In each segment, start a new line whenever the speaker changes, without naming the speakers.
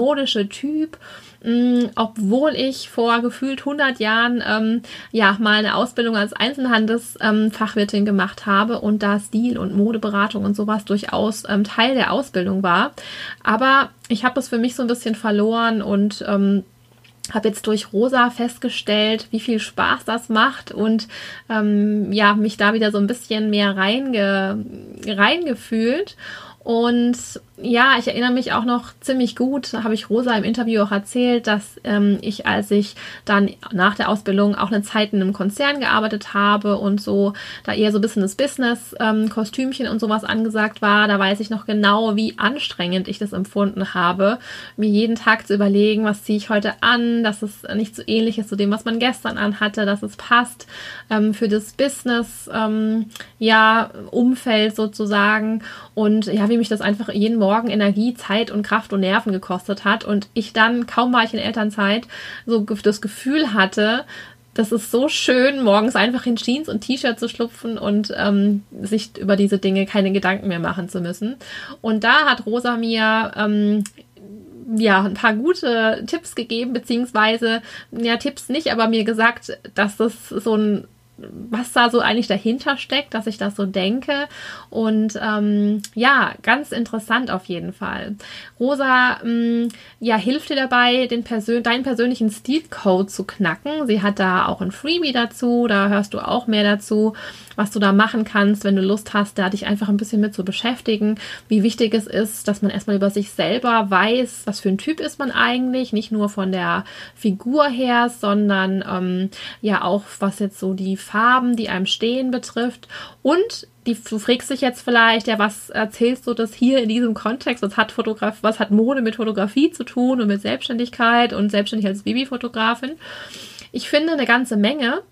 modische Typ. Mm, obwohl ich vor gefühlt 100 Jahren ähm, ja mal eine Ausbildung als Einzelhandelsfachwirtin ähm, gemacht habe und da Stil und Modeberatung und sowas durchaus ähm, Teil der Ausbildung war. Aber ich habe es für mich so ein bisschen verloren und ähm, habe jetzt durch Rosa festgestellt, wie viel Spaß das macht und ähm, ja, mich da wieder so ein bisschen mehr reinge, reingefühlt. Und ja, ich erinnere mich auch noch ziemlich gut, habe ich Rosa im Interview auch erzählt, dass ähm, ich, als ich dann nach der Ausbildung auch eine Zeit in einem Konzern gearbeitet habe und so, da eher so ein bisschen das Business, ähm, und sowas angesagt war, da weiß ich noch genau, wie anstrengend ich das empfunden habe, mir jeden Tag zu überlegen, was ziehe ich heute an, dass es nicht so ähnlich ist zu dem, was man gestern anhatte, dass es passt ähm, für das Business, ähm, ja, sozusagen. Und ja, wie mich das einfach jeden Morgen Morgen Energie, Zeit und Kraft und Nerven gekostet hat und ich dann, kaum war ich in Elternzeit, so das Gefühl hatte, das ist so schön, morgens einfach in Jeans und T-Shirt zu schlupfen und ähm, sich über diese Dinge keine Gedanken mehr machen zu müssen. Und da hat Rosa mir ähm, ja, ein paar gute Tipps gegeben, beziehungsweise, ja, Tipps nicht, aber mir gesagt, dass das so ein was da so eigentlich dahinter steckt, dass ich das so denke. Und ähm, ja, ganz interessant auf jeden Fall. Rosa ähm, ja, hilft dir dabei, den Persön deinen persönlichen Stilcode zu knacken. Sie hat da auch ein Freebie dazu, da hörst du auch mehr dazu was du da machen kannst, wenn du Lust hast, da dich einfach ein bisschen mit zu beschäftigen, wie wichtig es ist, dass man erstmal über sich selber weiß, was für ein Typ ist man eigentlich, nicht nur von der Figur her, sondern ähm, ja auch was jetzt so die Farben, die einem stehen betrifft und die, du fragst dich jetzt vielleicht, ja, was erzählst du das hier in diesem Kontext? Was hat Fotograf, was hat Mode mit Fotografie zu tun und mit Selbstständigkeit und selbstständig als Babyfotografin? Ich finde eine ganze Menge.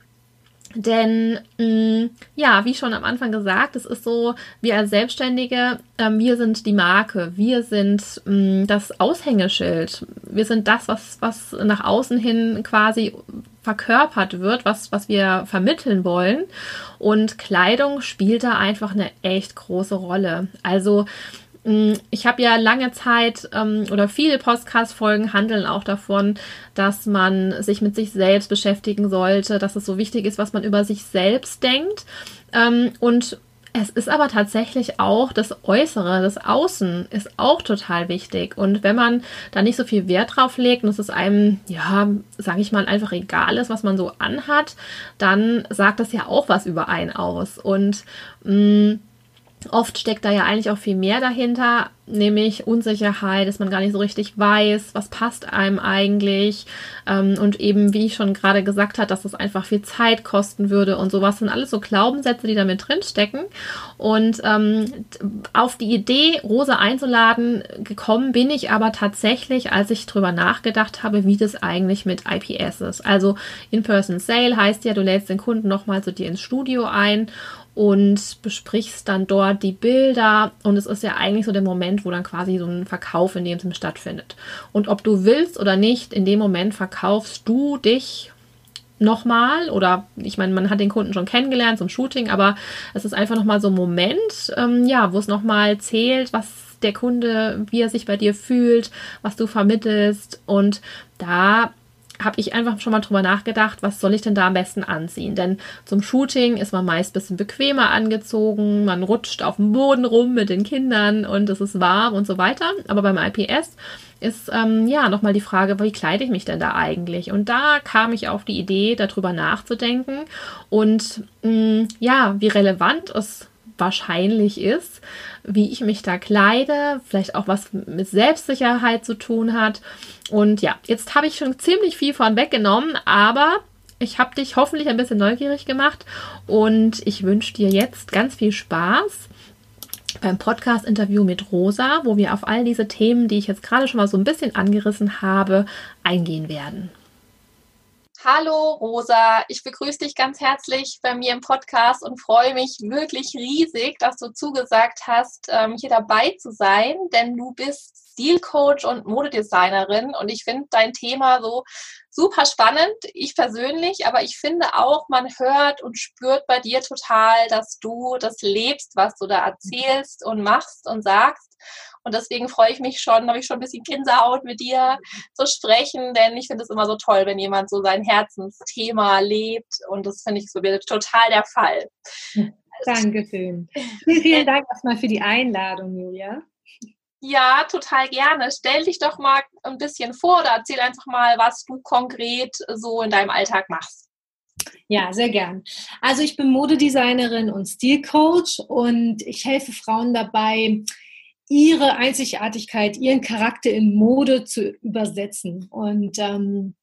Denn mh, mm, ja, wie schon am Anfang gesagt, es ist so, wir als Selbstständige, äh, wir sind die Marke, wir sind mh, mm, das Aushängeschild, wir sind das, was, was nach außen hin quasi verkörpert wird, was, was wir vermitteln wollen. Und Kleidung spielt da einfach eine echt große Rolle. Also ich habe ja lange Zeit ähm, oder viele Podcast-Folgen handeln auch davon, dass man sich mit sich selbst beschäftigen sollte, dass es so wichtig ist, was man über sich selbst denkt. Ähm, und es ist aber tatsächlich auch das Äußere, das Außen ist auch total wichtig. Und wenn man da nicht so viel Wert drauf legt und es ist einem, ja, sage ich mal, einfach egal ist, was man so anhat, dann sagt das ja auch was über einen aus. Und mh, mm, Oft steckt da ja eigentlich auch viel mehr dahinter, nämlich Unsicherheit, dass man gar nicht so richtig weiß, was passt einem eigentlich. Ähm, und eben, wie ich schon gerade gesagt habe, dass das einfach viel Zeit kosten würde und sowas sind alles so Glaubenssätze, die da mit drin stecken. Und ähm, auf die Idee, Rosa einzuladen, gekommen bin ich aber tatsächlich, als ich drüber nachgedacht habe, wie das eigentlich mit IPS ist. Also In-Person Sale heißt ja, du lädst den Kunden nochmal zu dir ins Studio ein und besprichst dann dort die Bilder. Und es ist ja eigentlich so der Moment, wo dann quasi so ein Verkauf in dem Sinne stattfindet. Und ob du willst oder nicht, in dem Moment verkaufst du dich nochmal oder ich meine, man hat den Kunden schon kennengelernt zum Shooting, aber es ist einfach nochmal so ein Moment, ähm, ja, wo es nochmal zählt, was der Kunde, wie er sich bei dir fühlt, was du vermittelst und da habe ich einfach schon mal drüber nachgedacht, was soll ich denn da am besten anziehen? Denn zum Shooting ist man meist ein bisschen bequemer angezogen, man rutscht auf dem Boden rum mit den Kindern und es ist warm und so weiter. Aber beim IPS ist ähm, ja nochmal die Frage, wie kleide ich mich denn da eigentlich? Und da kam ich auf die Idee, darüber nachzudenken und mh, mm, ja, wie relevant es wahrscheinlich ist, wie ich mich da kleide, vielleicht auch was mit Selbstsicherheit zu tun hat. Und ja, jetzt habe ich schon ziemlich viel von weggenommen, aber ich habe dich hoffentlich ein bisschen neugierig gemacht und ich wünsche dir jetzt ganz viel Spaß beim Podcast-Interview mit Rosa, wo wir auf all diese Themen, die ich jetzt gerade schon mal so ein bisschen angerissen habe, eingehen werden. Hallo Rosa, ich begrüße dich ganz herzlich bei mir im Podcast und freue mich wirklich riesig, dass du zugesagt hast, ähm, hier dabei zu sein, denn du bist Stilcoach und Modedesignerin und ich finde dein Thema so super spannend, ich persönlich, aber ich finde auch, man hört und spürt bei dir total, dass du das lebst, was du da erzählst und machst und sagst. Und deswegen freue ich mich schon, habe ich schon ein bisschen Gänsehaut mit dir zu sprechen, denn ich finde es immer so toll, wenn jemand so sein Herzensthema lebt und das finde ich so total der Fall.
Dankeschön. Vielen, vielen Dank erstmal für die Einladung, Julia.
Ja, total gerne. Stell dich doch mal ein bisschen vor oder erzähl einfach mal, was du konkret so in deinem Alltag machst.
Ja, sehr gern. Also ich bin Modedesignerin und Stilcoach und ich helfe Frauen dabei, ihre Einzigartigkeit, ihren Charakter in Mode zu übersetzen. Und ähm,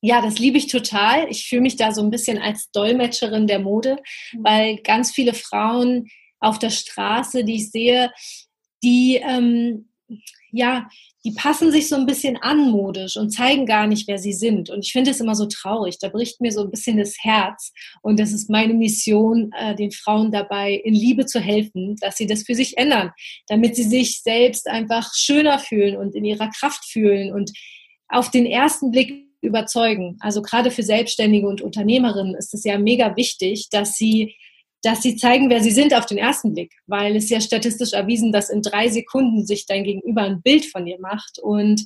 ja, das liebe ich total. Ich fühle mich da so ein bisschen als Dolmetscherin der Mode, mhm. weil ganz viele Frauen auf der Straße, die ich sehe, die ähm, ja, die passen sich so ein bisschen anmodisch und zeigen gar nicht, wer sie sind. Und ich finde es immer so traurig. Da bricht mir so ein bisschen das Herz. Und das ist meine Mission, äh, den Frauen dabei in Liebe zu helfen, dass sie das für sich ändern, damit sie sich selbst einfach schöner fühlen und in ihrer Kraft fühlen und auf den ersten Blick überzeugen. Also gerade für Selbstständige und Unternehmerinnen ist es ja mega wichtig, dass sie dass sie zeigen, wer sie sind auf den ersten Blick, weil es ja statistisch erwiesen, dass in drei Sekunden sich dein Gegenüber ein Bild von dir macht und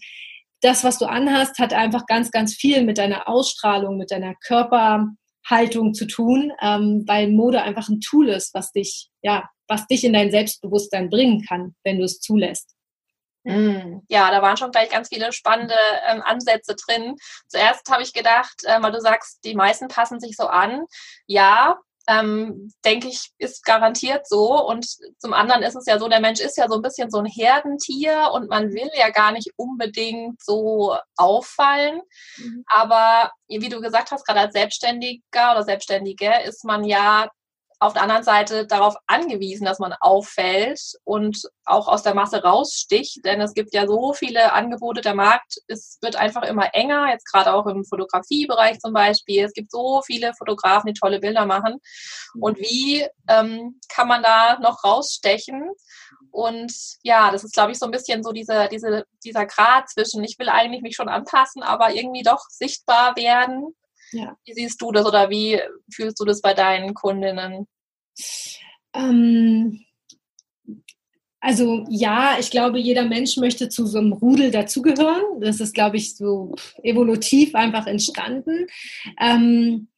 das, was du anhast, hat einfach ganz, ganz viel mit deiner Ausstrahlung, mit deiner Körperhaltung zu tun, ähm, weil Mode einfach ein Tool ist, was dich, ja, was dich in dein Selbstbewusstsein bringen kann, wenn du es zulässt.
Mm, ja, da waren schon gleich ganz viele spannende ähm, Ansätze drin. Zuerst habe ich gedacht, äh, weil du sagst, die meisten passen sich so an. Ja, ähm, denke ich, ist garantiert so. Und zum anderen ist es ja so, der Mensch ist ja so ein bisschen so ein Herdentier und man will ja gar nicht unbedingt so auffallen. Mhm. Aber wie du gesagt hast, gerade als Selbstständiger oder Selbstständige ist man ja auf der anderen Seite darauf angewiesen, dass man auffällt und auch aus der Masse raussticht, denn es gibt ja so viele Angebote, der Markt es wird einfach immer enger, jetzt gerade auch im Fotografiebereich zum Beispiel. Es gibt so viele Fotografen, die tolle Bilder machen. Und wie ähm, kann man da noch rausstechen? Und ja, das ist, glaube ich, so ein bisschen so diese, diese, dieser Grad zwischen, ich will eigentlich mich schon anpassen, aber irgendwie doch sichtbar werden ja. Wie siehst du das oder wie fühlst du das bei deinen Kundinnen?
Ähm, also ja, ich glaube, jeder Mensch möchte zu so einem Rudel dazugehören. Das ist, glaube ich, so evolutiv einfach entstanden. Ähm,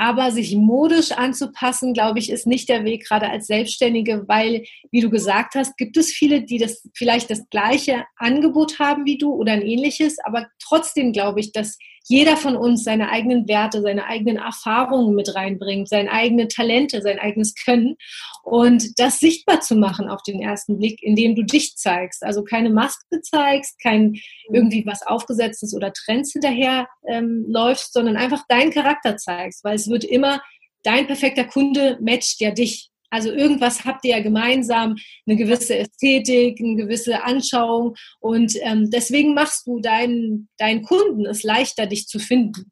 aber sich modisch anzupassen, glaube ich, ist nicht der Weg, gerade als Selbstständige, weil, wie du gesagt hast, gibt es viele, die das vielleicht das gleiche Angebot haben wie du oder ein ähnliches, aber trotzdem glaube ich, dass jeder von uns seine eigenen Werte, seine eigenen Erfahrungen mit reinbringt, seine eigenen Talente, sein eigenes Können und das sichtbar zu machen auf den ersten Blick, indem du dich zeigst. Also keine Maske zeigst, kein irgendwie was aufgesetztes oder Trends hinterher ähm, läufst, sondern einfach deinen Charakter zeigst, weil es wird immer dein perfekter Kunde matcht ja dich. Also irgendwas habt ihr ja gemeinsam, eine gewisse Ästhetik, eine gewisse Anschauung und ähm, deswegen machst du deinen, deinen Kunden es leichter, dich zu finden.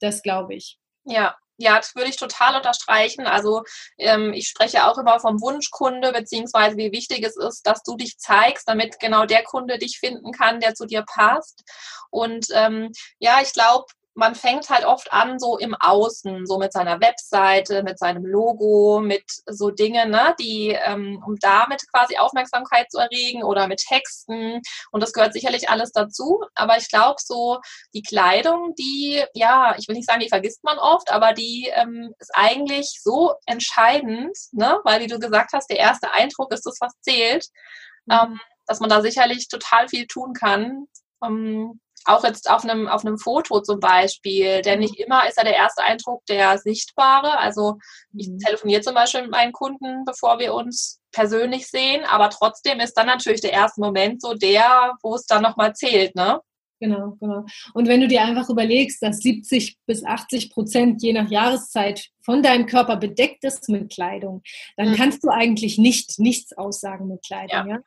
Das glaube ich.
Ja, ja, das würde ich total unterstreichen. Also ähm, ich spreche auch immer vom Wunschkunde, beziehungsweise wie wichtig es ist, dass du dich zeigst, damit genau der Kunde dich finden kann, der zu dir passt. Und ähm, ja, ich glaube, man fängt halt oft an, so im Außen, so mit seiner Webseite, mit seinem Logo, mit so Dingen, ne, die, ähm, um damit quasi Aufmerksamkeit zu erregen oder mit Texten. Und das gehört sicherlich alles dazu. Aber ich glaube, so die Kleidung, die, ja, ich will nicht sagen, die vergisst man oft, aber die ähm, ist eigentlich so entscheidend, ne, weil, wie du gesagt hast, der erste Eindruck ist das, was zählt, mhm. ähm, dass man da sicherlich total viel tun kann. Um, auch jetzt auf einem, auf einem Foto zum Beispiel, denn nicht immer ist ja der erste Eindruck der sichtbare. Also ich mhm. telefoniere zum Beispiel mit meinen Kunden, bevor wir uns persönlich sehen, aber trotzdem ist dann natürlich der erste Moment so der, wo es dann nochmal zählt, ne?
Genau, genau. Und wenn du dir einfach überlegst, dass 70 bis 80 Prozent je nach Jahreszeit von deinem Körper bedeckt ist mit Kleidung, dann mhm. kannst du eigentlich nicht nichts aussagen mit Kleidung. Ja. ja?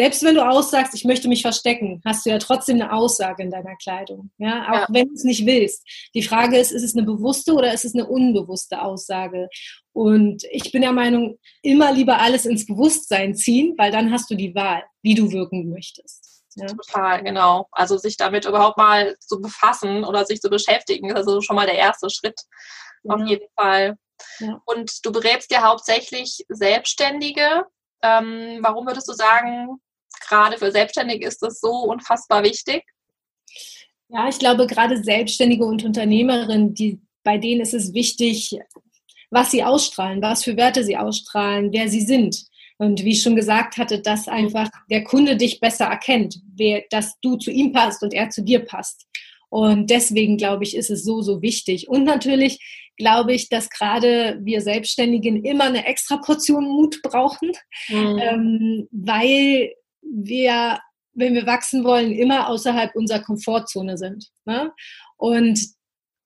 Selbst wenn du aussagst, ich möchte mich verstecken, hast du ja trotzdem eine Aussage in deiner Kleidung. Ja, auch ja. wenn du es nicht willst. Die Frage ist, ist es eine bewusste oder ist es eine unbewusste Aussage? Und ich bin der Meinung, immer lieber alles ins Bewusstsein ziehen, weil dann hast du die Wahl, wie du wirken möchtest.
Ja. Total, genau. Also sich damit überhaupt mal zu befassen oder sich zu beschäftigen, ist also schon mal der erste Schritt. Ja. Auf jeden Fall. Ja. Und du berätst ja hauptsächlich Selbstständige. Ähm, warum würdest du sagen, gerade für Selbstständige ist das so unfassbar wichtig?
Ja, ich glaube, gerade Selbstständige und Unternehmerinnen, die, bei denen ist es wichtig, was sie ausstrahlen, was für Werte sie ausstrahlen, wer sie sind. Und wie ich schon gesagt hatte, dass einfach der Kunde dich besser erkennt, wer, dass du zu ihm passt und er zu dir passt. Und deswegen glaube ich, ist es so, so wichtig. Und natürlich glaube ich, dass gerade wir Selbstständigen immer eine extra Portion Mut brauchen, mhm. ähm, weil wir, wenn wir wachsen wollen, immer außerhalb unserer Komfortzone sind. Ne? Und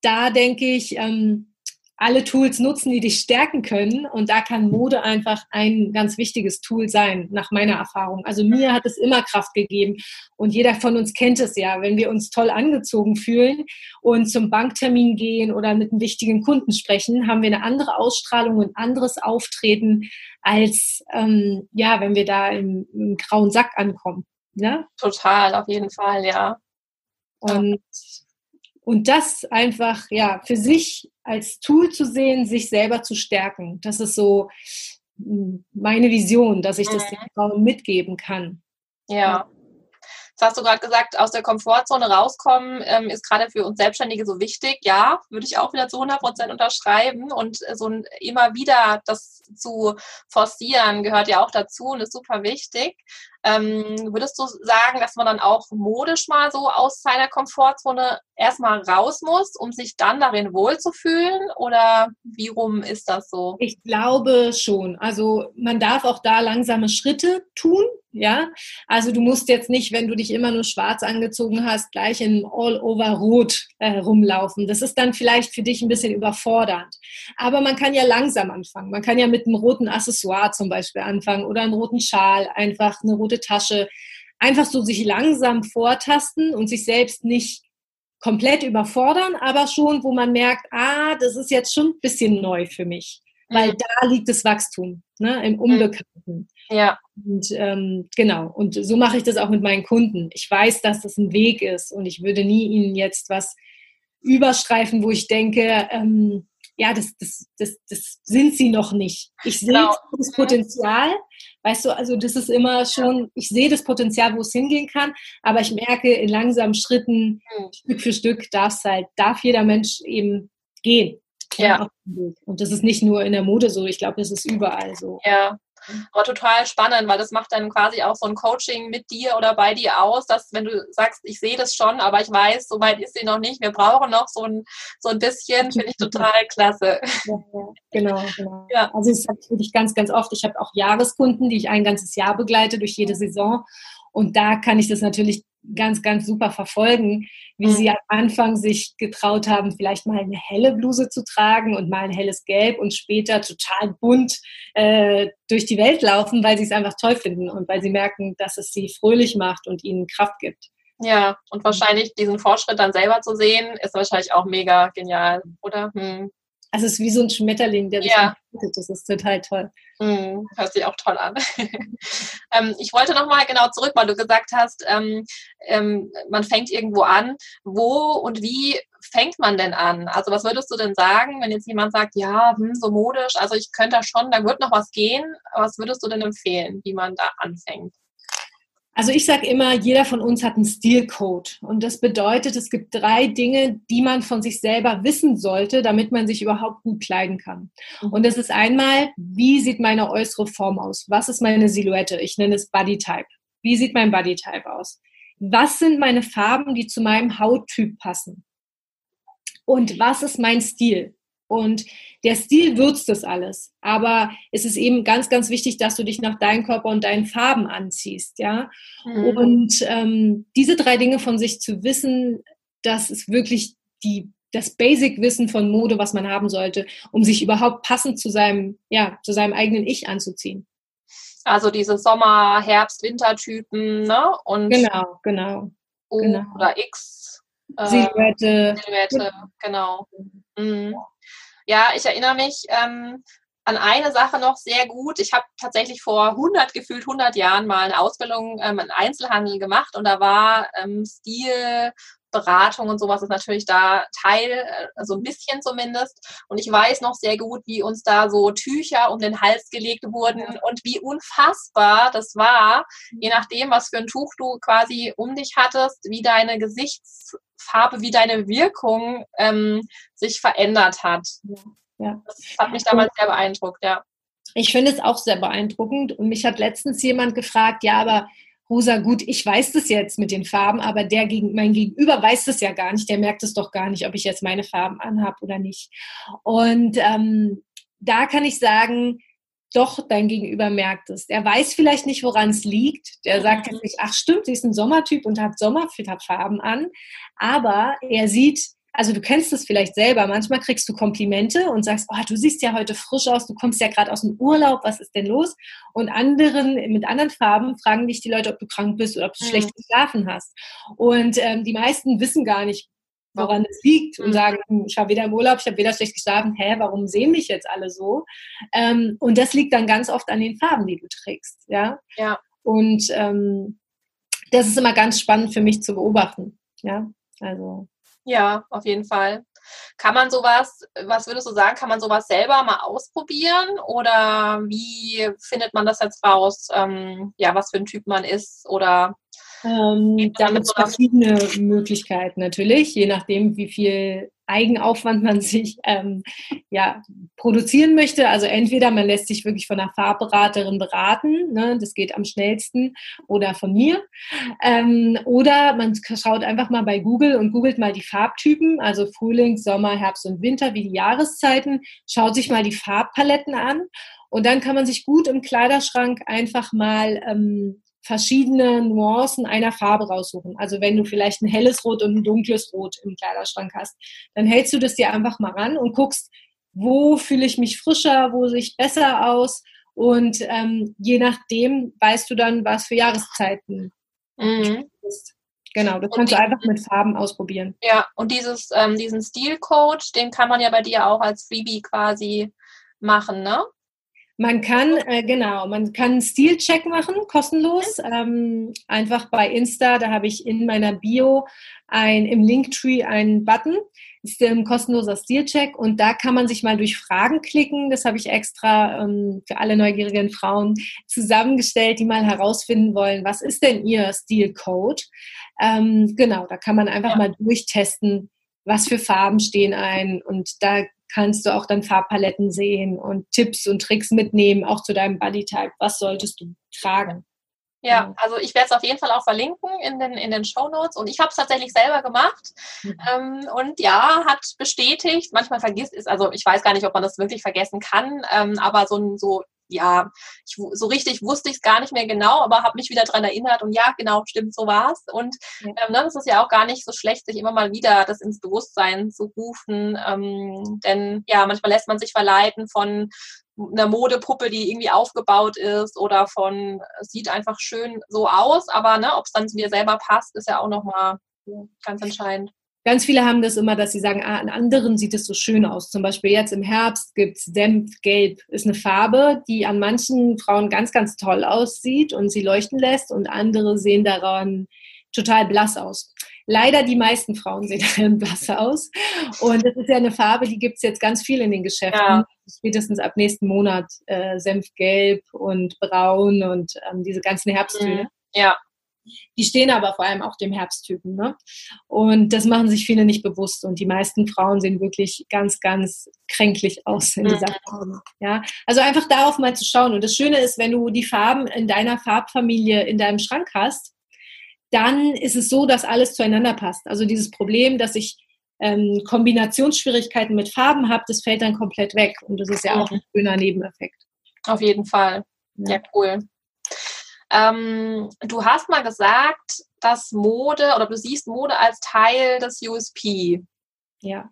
da denke ich, ähm, alle Tools nutzen, die dich stärken können. Und da kann Mode einfach ein ganz wichtiges Tool sein, nach meiner Erfahrung. Also mir hat es immer Kraft gegeben. Und jeder von uns kennt es ja, wenn wir uns toll angezogen fühlen und zum Banktermin gehen oder mit einem wichtigen Kunden sprechen, haben wir eine andere Ausstrahlung und anderes Auftreten, als ähm, ja, wenn wir da im, im grauen Sack ankommen. Ja?
Total, auf jeden Fall, ja.
Und und das einfach ja für sich als Tool zu sehen, sich selber zu stärken. Das ist so hm, meine Vision, dass ich das mhm. den Frauen mitgeben kann.
Ja. Das hast du gerade gesagt, aus der Komfortzone rauskommen ähm, ist gerade für uns Selbstständige so wichtig. Ja, würde ich auch wieder zu 100 Prozent unterschreiben. Und so ein, immer wieder das zu forcieren gehört ja auch dazu und ist super wichtig. Ähm, würdest du sagen, dass man dann auch modisch mal so aus seiner Komfortzone erstmal raus muss, um sich dann darin wohlzufühlen? Oder wie rum ist das so?
Ich glaube schon. Also man darf auch da langsame Schritte tun. Ja, also du musst jetzt nicht, wenn du dich immer nur schwarz angezogen hast, gleich in All-Over-Rot äh, rumlaufen. Das ist dann vielleicht für dich ein bisschen überfordernd. Aber man kann ja langsam anfangen. Man kann ja mit einem roten Accessoire zum Beispiel anfangen oder einem roten Schal, einfach eine rote Tasche. Einfach so sich langsam vortasten und sich selbst nicht komplett überfordern, aber schon, wo man merkt, ah, das ist jetzt schon ein bisschen neu für mich. Weil mhm. da liegt das Wachstum, ne, im mhm. Unbekannten.
Ja.
Und ähm, genau, und so mache ich das auch mit meinen Kunden. Ich weiß, dass das ein Weg ist und ich würde nie ihnen jetzt was überstreifen, wo ich denke, ähm, ja, das, das, das, das sind sie noch nicht. Ich sehe genau. das Potenzial, weißt du, also das ist immer schon, ich sehe das Potenzial, wo es hingehen kann, aber ich merke in langsamen Schritten, mhm. Stück für Stück darf halt, darf jeder Mensch eben gehen.
Ja.
Und das ist nicht nur in der Mode so, ich glaube, das ist überall so.
Ja, aber total spannend, weil das macht dann quasi auch so ein Coaching mit dir oder bei dir aus, dass wenn du sagst, ich sehe das schon, aber ich weiß, so weit ist sie noch nicht, wir brauchen noch so ein, so ein bisschen, finde ich total klasse.
Ja, genau, genau. Ja. Also das habe ich ganz, ganz oft. Ich habe auch Jahreskunden, die ich ein ganzes Jahr begleite durch jede Saison. Und da kann ich das natürlich ganz, ganz super verfolgen, wie mhm. sie am Anfang sich getraut haben, vielleicht mal eine helle Bluse zu tragen und mal ein helles Gelb und später total bunt äh, durch die Welt laufen, weil sie es einfach toll finden und weil sie merken, dass es sie fröhlich macht und ihnen Kraft gibt.
Ja, und wahrscheinlich diesen Fortschritt dann selber zu sehen, ist wahrscheinlich auch mega genial, oder? Hm.
Also es ist wie so ein Schmetterling, der sich
ja.
Das ist total toll.
Mm, hört sich auch toll an. ähm, ich wollte nochmal genau zurück, weil du gesagt hast, ähm, ähm, man fängt irgendwo an. Wo und wie fängt man denn an? Also was würdest du denn sagen, wenn jetzt jemand sagt, ja, hm, so modisch, also ich könnte da schon, da wird noch was gehen. Was würdest du denn empfehlen, wie man da anfängt?
Also ich sage immer, jeder von uns hat einen Stilcode. Und das bedeutet, es gibt drei Dinge, die man von sich selber wissen sollte, damit man sich überhaupt gut kleiden kann. Mhm. Und das ist einmal, wie sieht meine äußere Form aus? Was ist meine Silhouette? Ich nenne es Bodytype. Wie sieht mein Bodytype aus? Was sind meine Farben, die zu meinem Hauttyp passen? Und was ist mein Stil? Und der Stil würzt das alles. Aber es ist eben ganz, ganz wichtig, dass du dich nach deinem Körper und deinen Farben anziehst, ja. Mhm. Und ähm, diese drei Dinge von sich zu wissen, das ist wirklich die, das Basic-Wissen von Mode, was man haben sollte, um sich überhaupt passend zu seinem, ja, zu seinem eigenen Ich anzuziehen.
Also diese Sommer-, Herbst-, Wintertypen, ne?
Und genau, genau.
O genau. oder X.
Äh, Silhouette.
Silhouette, genau. Mhm. Ja, ich erinnere mich, ähm, an eine Sache noch sehr gut. Ich habe tatsächlich vor 100, gefühlt 100 Jahren mal eine Ausbildung ähm, im Einzelhandel gemacht und da war ähm, Stil, Beratung und sowas ist natürlich da Teil, äh, so ein bisschen zumindest. Und ich weiß noch sehr gut, wie uns da so Tücher um den Hals gelegt wurden und wie unfassbar das war, je nachdem, was für ein Tuch du quasi um dich hattest, wie deine Gesichtsfarbe, wie deine Wirkung ähm, sich verändert hat. Ja. Das hat mich damals sehr beeindruckt, ja.
Ich finde es auch sehr beeindruckend und mich hat letztens jemand gefragt, ja, aber Rosa, gut, ich weiß das jetzt mit den Farben, aber der gegen, mein Gegenüber weiß das ja gar nicht, der merkt es doch gar nicht, ob ich jetzt meine Farben anhabe oder nicht. Und ähm, da kann ich sagen, doch, dein Gegenüber merkt es. Er weiß vielleicht nicht, woran es liegt. Der sagt jetzt nicht, ach stimmt, sie ist ein Sommertyp und hat Sommerfarben an. Aber er sieht, also du kennst es vielleicht selber, manchmal kriegst du Komplimente und sagst, oh, du siehst ja heute frisch aus, du kommst ja gerade aus dem Urlaub, was ist denn los? Und anderen, mit anderen Farben fragen dich die Leute, ob du krank bist oder ob du mhm. schlecht geschlafen hast. Und ähm, die meisten wissen gar nicht, woran es liegt und mhm. sagen, hm, ich war weder im Urlaub, ich habe weder schlecht geschlafen, hä, warum sehen mich jetzt alle so? Ähm, und das liegt dann ganz oft an den Farben, die du trägst, ja.
Ja.
Und ähm, das ist immer ganz spannend für mich zu beobachten, ja. Also
ja, auf jeden Fall. Kann man sowas, was würdest du sagen, kann man sowas selber mal ausprobieren oder wie findet man das jetzt raus, ähm, ja, was für ein Typ man ist oder
ähm, da gibt es verschiedene Möglichkeiten natürlich, je nachdem, wie viel Eigenaufwand man sich ähm, ja, produzieren möchte. Also entweder man lässt sich wirklich von einer Farbberaterin beraten, ne, das geht am schnellsten, oder von mir. Ähm, oder man schaut einfach mal bei Google und googelt mal die Farbtypen, also Frühling, Sommer, Herbst und Winter, wie die Jahreszeiten, schaut sich mal die Farbpaletten an und dann kann man sich gut im Kleiderschrank einfach mal ähm, verschiedene Nuancen einer Farbe raussuchen. Also wenn du vielleicht ein helles Rot und ein dunkles Rot im Kleiderschrank hast, dann hältst du das dir einfach mal ran und guckst, wo fühle ich mich frischer, wo sehe ich besser aus und ähm, je nachdem weißt du dann, was für Jahreszeiten mhm. ist. Genau, das kannst du einfach mit Farben ausprobieren.
Ja, und dieses, ähm, diesen Stilcode, den kann man ja bei dir auch als Freebie quasi machen, ne?
Man kann, äh, genau, man kann einen Stilcheck machen, kostenlos. Ähm, einfach bei Insta, da habe ich in meiner Bio ein, im Linktree einen Button, ist ein kostenloser Stilcheck und da kann man sich mal durch Fragen klicken. Das habe ich extra ähm, für alle neugierigen Frauen zusammengestellt, die mal herausfinden wollen, was ist denn ihr Stilcode? Ähm, genau, da kann man einfach ja. mal durchtesten, was für Farben stehen ein und da kannst du auch dann Farbpaletten sehen und Tipps und Tricks mitnehmen, auch zu deinem Bodytype. Was solltest du tragen?
Ja, also ich werde es auf jeden Fall auch verlinken in den, in den Show Notes. Und ich habe es tatsächlich selber gemacht. Mhm. Ähm, und ja, hat bestätigt, manchmal vergisst es, also ich weiß gar nicht, ob man das wirklich vergessen kann, ähm, aber so, so ja, ich, so richtig wusste ich es gar nicht mehr genau, aber habe mich wieder daran erinnert und ja, genau, stimmt, so war es. Und ähm, ne, das ist ja auch gar nicht so schlecht, sich immer mal wieder das ins Bewusstsein zu rufen. Ähm, denn ja, manchmal lässt man sich verleiten von einer Modepuppe, die irgendwie aufgebaut ist oder von, sieht einfach schön so aus, aber ne, ob es dann zu dir selber passt, ist ja auch nochmal ganz entscheidend.
Ganz viele haben das immer, dass sie sagen, ah, an anderen sieht es so schön aus. Zum Beispiel jetzt im Herbst gibt es Dämpfgelb. Ist eine Farbe, die an manchen Frauen ganz, ganz toll aussieht und sie leuchten lässt und andere sehen daran total blass aus. Leider die meisten Frauen sehen daran blass aus. Und das ist ja eine Farbe, die gibt es jetzt ganz viel in den Geschäften. Ja. Spätestens ab nächsten Monat äh, Senfgelb und Braun und ähm, diese ganzen Herbsttöne. Mhm.
Ja.
Die stehen aber vor allem auch dem Herbsttypen. Ne? Und das machen sich viele nicht bewusst. Und die meisten Frauen sehen wirklich ganz, ganz kränklich aus in dieser mhm. Farbe. Ja? Also einfach darauf mal zu schauen. Und das Schöne ist, wenn du die Farben in deiner Farbfamilie in deinem Schrank hast, dann ist es so, dass alles zueinander passt. Also dieses Problem, dass ich ähm, Kombinationsschwierigkeiten mit Farben habe, das fällt dann komplett weg. Und das ist ja auch mhm. ein schöner Nebeneffekt.
Auf jeden Fall. Ja, ja cool. Ähm, du hast mal gesagt, dass Mode oder du siehst Mode als Teil des USP.
Ja.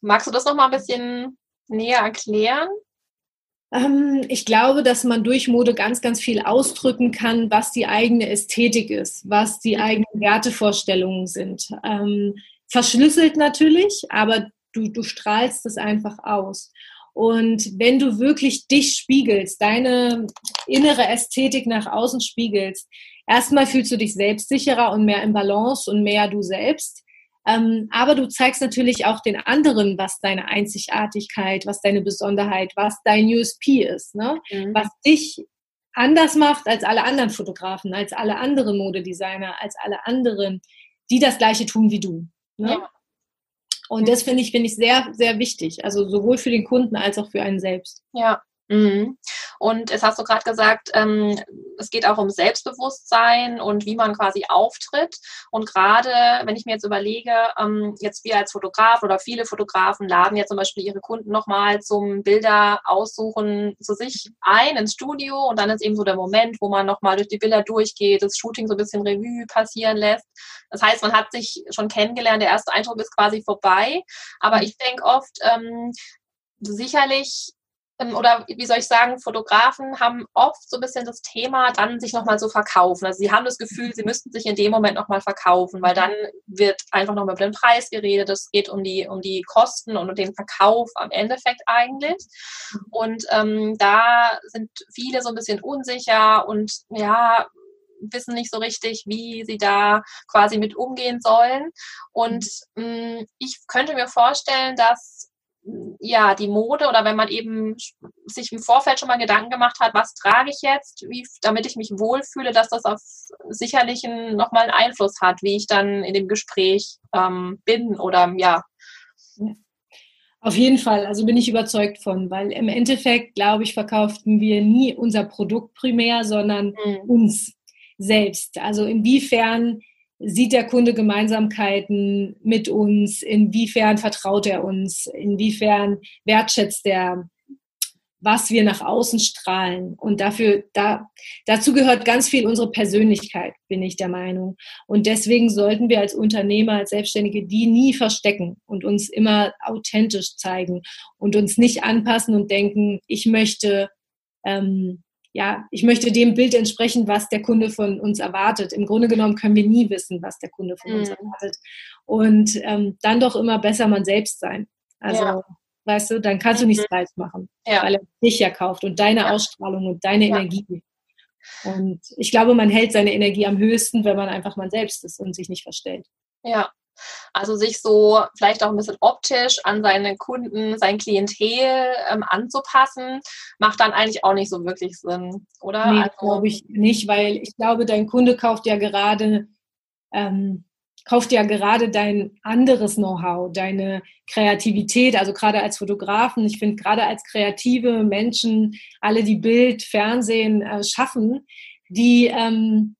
Magst du das noch mal ein bisschen näher erklären?
Ähm, ich glaube, dass man durch Mode ganz, ganz viel ausdrücken kann, was die eigene Ästhetik ist, was die mhm. eigenen Wertevorstellungen sind. Ähm, verschlüsselt natürlich, aber du, du strahlst es einfach aus. Und wenn du wirklich dich spiegelst, deine innere Ästhetik nach außen spiegelst, erstmal fühlst du dich selbstsicherer und mehr im Balance und mehr du selbst. Ähm, aber du zeigst natürlich auch den anderen, was deine Einzigartigkeit, was deine Besonderheit, was dein USP ist, ne? Mhm. was dich anders macht als alle anderen Fotografen, als alle anderen Modedesigner, als alle anderen, die das gleiche tun wie du. Ne? Ja. Und das finde ich, finde ich sehr, sehr wichtig. Also sowohl für den Kunden als auch für einen selbst.
Ja, Mhm. Und es hast du gerade gesagt, ähm, es geht auch um Selbstbewusstsein und wie man quasi auftritt. Und gerade, wenn ich mir jetzt überlege, ähm, jetzt wir als Fotograf oder viele Fotografen laden ja zum Beispiel ihre Kunden nochmal zum Bilder aussuchen zu sich ein ins Studio und dann ist eben so der Moment, wo man nochmal durch die Bilder durchgeht, das Shooting so ein bisschen Revue passieren lässt. Das heißt, man hat sich schon kennengelernt, der erste Eindruck ist quasi vorbei. Aber mhm. ich denke oft, ähm, sicherlich oder wie soll ich sagen, Fotografen haben oft so ein bisschen das Thema, dann sich nochmal zu verkaufen. Also sie haben das Gefühl, sie müssten sich in dem Moment nochmal verkaufen, weil dann wird einfach nochmal über den Preis geredet. Es geht um die, um die Kosten und um den Verkauf am Endeffekt eigentlich. Und ähm, da sind viele so ein bisschen unsicher und ja, wissen nicht so richtig, wie sie da quasi mit umgehen sollen. Und mh, mm, ich könnte mir vorstellen, dass ja, die Mode oder wenn man eben sich im Vorfeld schon mal Gedanken gemacht hat, was trage ich jetzt, wie, damit ich mich wohlfühle, dass das auf sicherlich einen, nochmal einen Einfluss hat, wie ich dann in dem Gespräch ähm, bin oder ja.
Auf jeden Fall, also bin ich überzeugt von, weil im Endeffekt, glaube ich, verkauften wir nie unser Produkt primär, sondern mhm. uns selbst. Also inwiefern sieht der Kunde Gemeinsamkeiten mit uns? Inwiefern vertraut er uns? Inwiefern wertschätzt er, was wir nach außen strahlen? Und dafür, da, dazu gehört ganz viel unsere Persönlichkeit, bin ich der Meinung. Und deswegen sollten wir als Unternehmer, als Selbstständige die nie verstecken und uns immer authentisch zeigen und uns nicht anpassen und denken, ich möchte ähm, ja, ich möchte dem Bild entsprechen, was der Kunde von uns erwartet. Im Grunde genommen können wir nie wissen, was der Kunde von mhm. uns erwartet. Und ähm, dann doch immer besser man selbst sein. Also, ja. weißt du, dann kannst du nichts mhm. falsch machen, ja. weil er dich ja kauft und deine ja. Ausstrahlung und deine Energie. Und ich glaube, man hält seine Energie am höchsten, wenn man einfach man selbst ist und sich nicht verstellt.
Ja, also sich so vielleicht auch ein bisschen optisch an seine Kunden, sein Klientel ähm, anzupassen, macht dann eigentlich auch nicht so wirklich Sinn, oder?
Nee, also, glaube ich nicht, weil ich glaube, dein Kunde kauft ja gerade ähm, kauft ja gerade dein anderes Know-how, deine Kreativität, also gerade als Fotografen. Ich finde gerade als kreative Menschen, alle die Bild, Fernsehen äh, schaffen, die ähm,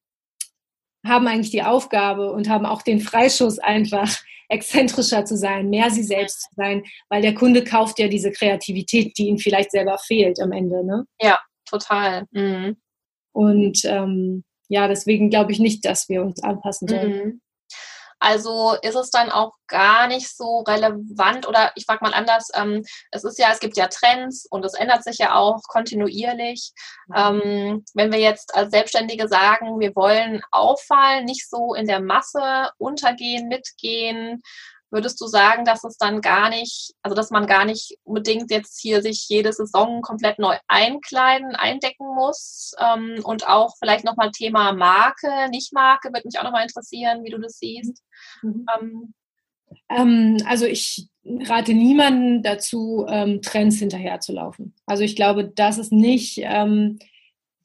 haben eigentlich die Aufgabe und haben auch den Freischuss einfach exzentrischer zu sein, mehr sie selbst zu sein, weil der Kunde kauft ja diese Kreativität, die ihm vielleicht selber fehlt am Ende. Ne?
Ja, total. Mhm.
Und ähm, ja, deswegen glaube ich nicht, dass wir uns anpassen sollen. Mhm.
Also ist es dann auch gar nicht so relevant oder ich frage mal anders, ähm, es ist ja, es gibt ja Trends und es ändert sich ja auch kontinuierlich. Mhm. Ähm, wenn wir jetzt als Selbstständige sagen, wir wollen auffallen, nicht so in der Masse untergehen, mitgehen, würdest du sagen, dass es dann gar nicht, also dass man gar nicht unbedingt jetzt hier sich jede Saison komplett neu einkleiden, eindecken muss? Ähm, und auch vielleicht nochmal Thema Marke, Nicht-Marke, würde mich auch nochmal interessieren, wie du das siehst. Mhm.
Ähm, ähm, also ich rate niemanden dazu, ähm, Trends hinterherzulaufen. Also ich glaube, das ist nicht ähm,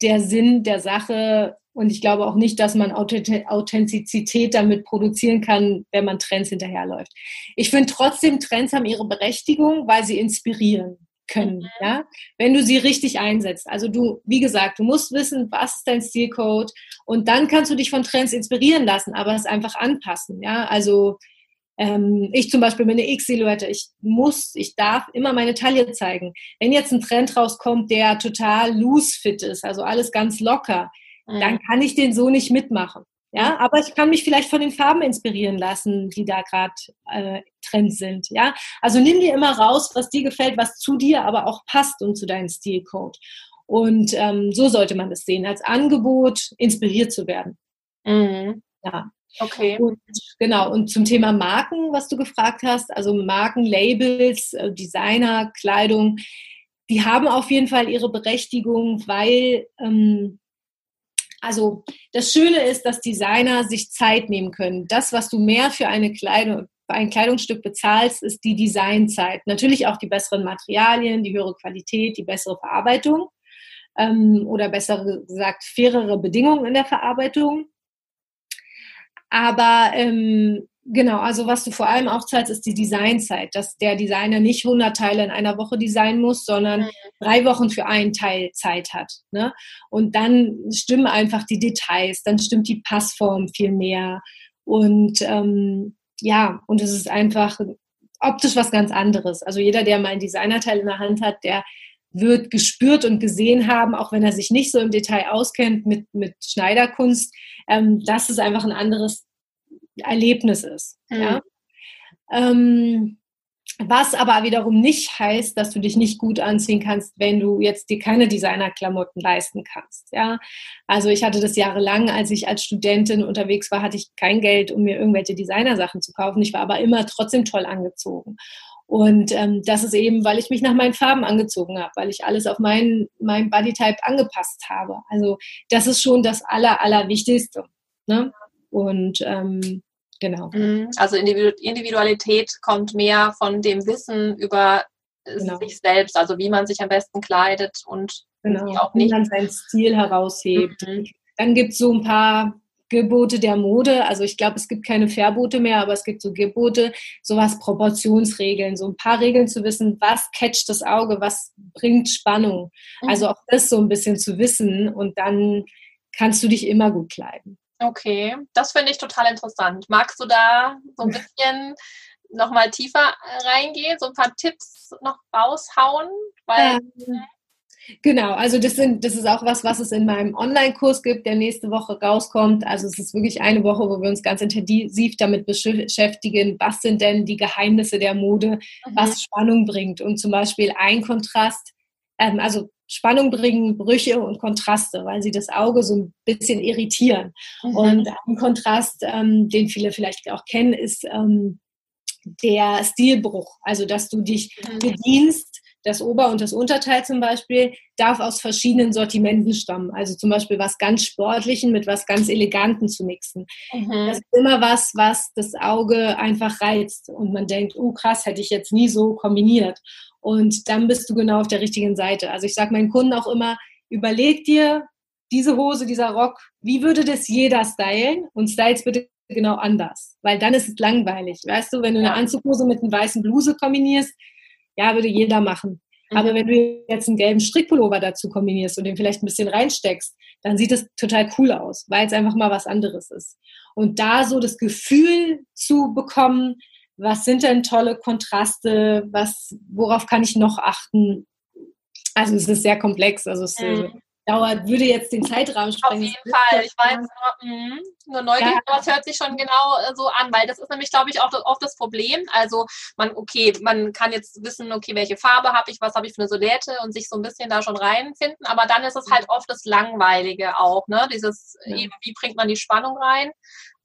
der Sinn der Sache, und ich glaube auch nicht, dass man Authentizität damit produzieren kann, wenn man Trends hinterherläuft. Ich finde trotzdem, Trends haben ihre Berechtigung, weil sie inspirieren können, mhm. ja, wenn du sie richtig einsetzt. Also du, wie gesagt, du musst wissen, was ist dein Stilcode und dann kannst du dich von Trends inspirieren lassen, aber es einfach anpassen, ja. Also ähm, ich zum Beispiel meine X-Silhouette, ich muss, ich darf immer meine Taille zeigen. Wenn jetzt ein Trend rauskommt, der total loose fit ist, also alles ganz locker, dann mhm. kann ich den so nicht mitmachen. Ja, mhm. aber ich kann mich vielleicht von den Farben inspirieren lassen, die da gerade äh, Trend sind. Ja, also nimm dir immer raus, was dir gefällt, was zu dir aber auch passt und zu deinem Stilcode. Und ähm, so sollte man das sehen, als Angebot inspiriert zu werden.
Mhm. Ja.
Okay. Und, genau, und zum Thema Marken, was du gefragt hast, also Marken, Labels, äh, Designer, Kleidung, die haben auf jeden Fall ihre Berechtigung, weil ähm, also das Schöne ist, dass Designer sich Zeit nehmen können. Das, was du mehr für eine Kleidung, ein Kleidungsstück bezahlst, ist die Designzeit. Natürlich auch die besseren Materialien, die höhere Qualität, die bessere Verarbeitung ähm, oder besser gesagt fairere Bedingungen in der Verarbeitung. Aber ähm, Genau, also was du vor allem auch zahlst, ist die Designzeit, dass der Designer nicht 100 Teile in einer Woche designen muss, sondern mhm. drei Wochen für einen Teil Zeit hat. Ne? Und dann stimmen einfach die Details, dann stimmt die Passform viel mehr. Und ähm, ja, und es ist einfach optisch was ganz anderes. Also jeder, der mal ein Designerteil in der Hand hat, der wird gespürt und gesehen haben, auch wenn er sich nicht so im Detail auskennt mit, mit Schneiderkunst, ähm, dass es einfach ein anderes Erlebnis ist. Mhm. Ja? Ähm, was aber wiederum nicht heißt, dass du dich nicht gut anziehen kannst, wenn du jetzt dir keine Designerklamotten leisten kannst. Ja, also ich hatte das jahrelang, als ich als Studentin unterwegs war, hatte ich kein Geld, um mir irgendwelche Designersachen zu kaufen. Ich war aber immer trotzdem toll angezogen. Und ähm, das ist eben, weil ich mich nach meinen Farben angezogen habe, weil ich alles auf meinen mein Bodytype angepasst habe. Also das ist schon das Aller, Allerwichtigste. Ne? Und ähm, Genau.
Mhm. Also Individualität kommt mehr von dem Wissen über genau. sich selbst, also wie man sich am besten kleidet und
genau. wie auch nicht. Wie man seinen Stil heraushebt. Mhm. Dann gibt es so ein paar Gebote der Mode. Also ich glaube, es gibt keine Verbote mehr, aber es gibt so Gebote, sowas Proportionsregeln, so ein paar Regeln zu wissen, was catcht das Auge, was bringt Spannung. Mhm. Also auch das so ein bisschen zu wissen und dann kannst du dich immer gut kleiden.
Okay, das finde ich total interessant. Magst du da so ein bisschen nochmal tiefer reingehen, so ein paar Tipps noch raushauen? Weil,
ähm, genau, also das, sind, das ist auch was, was es in meinem Online-Kurs gibt, der nächste Woche rauskommt. Also es ist wirklich eine Woche, wo wir uns ganz intensiv damit beschäftigen, was sind denn die Geheimnisse der Mode, mhm. was Spannung bringt. Und zum Beispiel ein Kontrast, ähm, also Spannung bringen, Brüche und Kontraste, weil sie das Auge so ein bisschen irritieren. Mhm. Und ein Kontrast, ähm, den viele vielleicht auch kennen, ist ähm, der Stilbruch. Also, dass du dich mhm. bedienst, das Ober- und das Unterteil zum Beispiel, darf aus verschiedenen Sortimenten stammen. Also zum Beispiel was ganz Sportlichen mit was ganz Eleganten zu mixen. Mhm. Das ist immer was, was das Auge einfach reizt. Und man denkt, oh krass, hätte ich jetzt nie so kombiniert. Und dann bist du genau auf der richtigen Seite. Also ich sage meinen Kunden auch immer, überleg dir diese Hose, dieser Rock, wie würde das jeder stylen? Und styles bitte genau anders, weil dann ist es langweilig. Weißt du, wenn du eine Anzughose mit einer weißen Bluse kombinierst, ja, würde jeder machen. Mhm. Aber wenn du jetzt einen gelben Strickpullover dazu kombinierst und den vielleicht ein bisschen reinsteckst, dann sieht es total cool aus, weil es einfach mal was anderes ist. Und da so das Gefühl zu bekommen, was sind denn tolle Kontraste, was, worauf kann ich noch achten? Also es ist sehr komplex, also es äh, mhm. Dauert, würde jetzt den Zeitrahmen sprengen.
Auf jeden Fall, ich weiß nur, mh, nur neugierig, ja. es hört sich schon genau äh, so an, weil das ist nämlich, glaube ich, auch oft das Problem. Also man, okay, man kann jetzt wissen, okay, welche Farbe habe ich, was habe ich für eine Solette und sich so ein bisschen da schon reinfinden, aber dann ist es halt oft das Langweilige auch, ne? Dieses, ja. eben, wie bringt man die Spannung rein?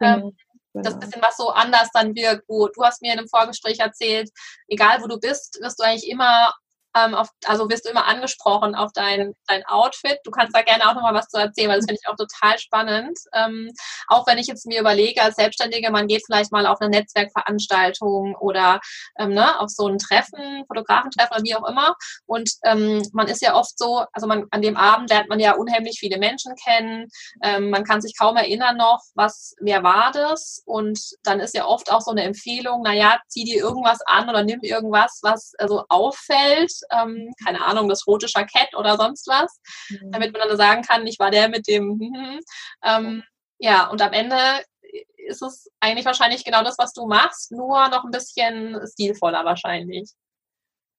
Ähm, genau. Ähm, das genau. bisschen was so anders dann wirkt, wo du hast mir in einem Vorgespräch erzählt, egal wo du bist, wirst du eigentlich immer ähm, auf, also wirst du immer angesprochen auf dein, dein Outfit. Du kannst da gerne auch nochmal was zu erzählen, weil das finde ich auch total spannend. Ähm, auch wenn ich jetzt mir überlege, als Selbstständige, man geht vielleicht mal auf eine Netzwerkveranstaltung oder ähm, ne, auf so ein Treffen, Fotografentreffen oder wie auch immer. Und ähm, man ist ja oft so, also man, an dem Abend lernt man ja unheimlich viele Menschen kennen. Ähm, man kann sich kaum erinnern noch, was, wer war das? Und dann ist ja oft auch so eine Empfehlung, naja, zieh dir irgendwas an oder nimm irgendwas, was also auffällt ähm, keine Ahnung, das rote Jackett oder sonst was, mhm. damit man dann sagen kann, ich war der mit dem, hm, hm, hm. ähm, ja, und am Ende ist es eigentlich wahrscheinlich genau das, was du machst, nur noch ein bisschen stilvoller wahrscheinlich.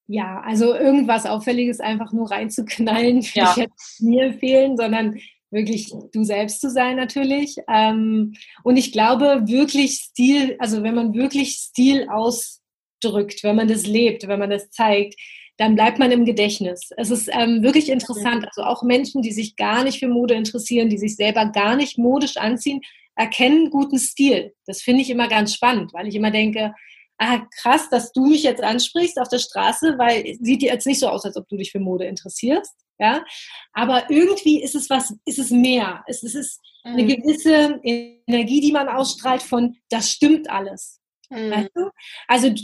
Ja, also irgendwas Auffälliges einfach nur reinzuknallen, würde ja. ich jetzt mir empfehlen, sondern wirklich du selbst zu sein natürlich. Ähm, und ich glaube, wirklich Stil, also wenn man wirklich Stil ausdrückt, wenn man das lebt, wenn man das zeigt, dann bleibt man im Gedächtnis. Es ist ähm, wirklich interessant. Also auch Menschen, die sich gar nicht für Mode interessieren, die sich selber gar nicht modisch anziehen, erkennen guten Stil. Das finde ich immer ganz spannend, weil ich immer denke, ah, krass, dass du mich jetzt ansprichst auf der Straße, weil sieht dir jetzt nicht so aus, als ob du dich für Mode interessierst. Ja, aber irgendwie ist es was, ist es mehr. Es ist eine mhm. gewisse Energie, die man ausstrahlt von, das stimmt alles. Mhm. Weißt du? Also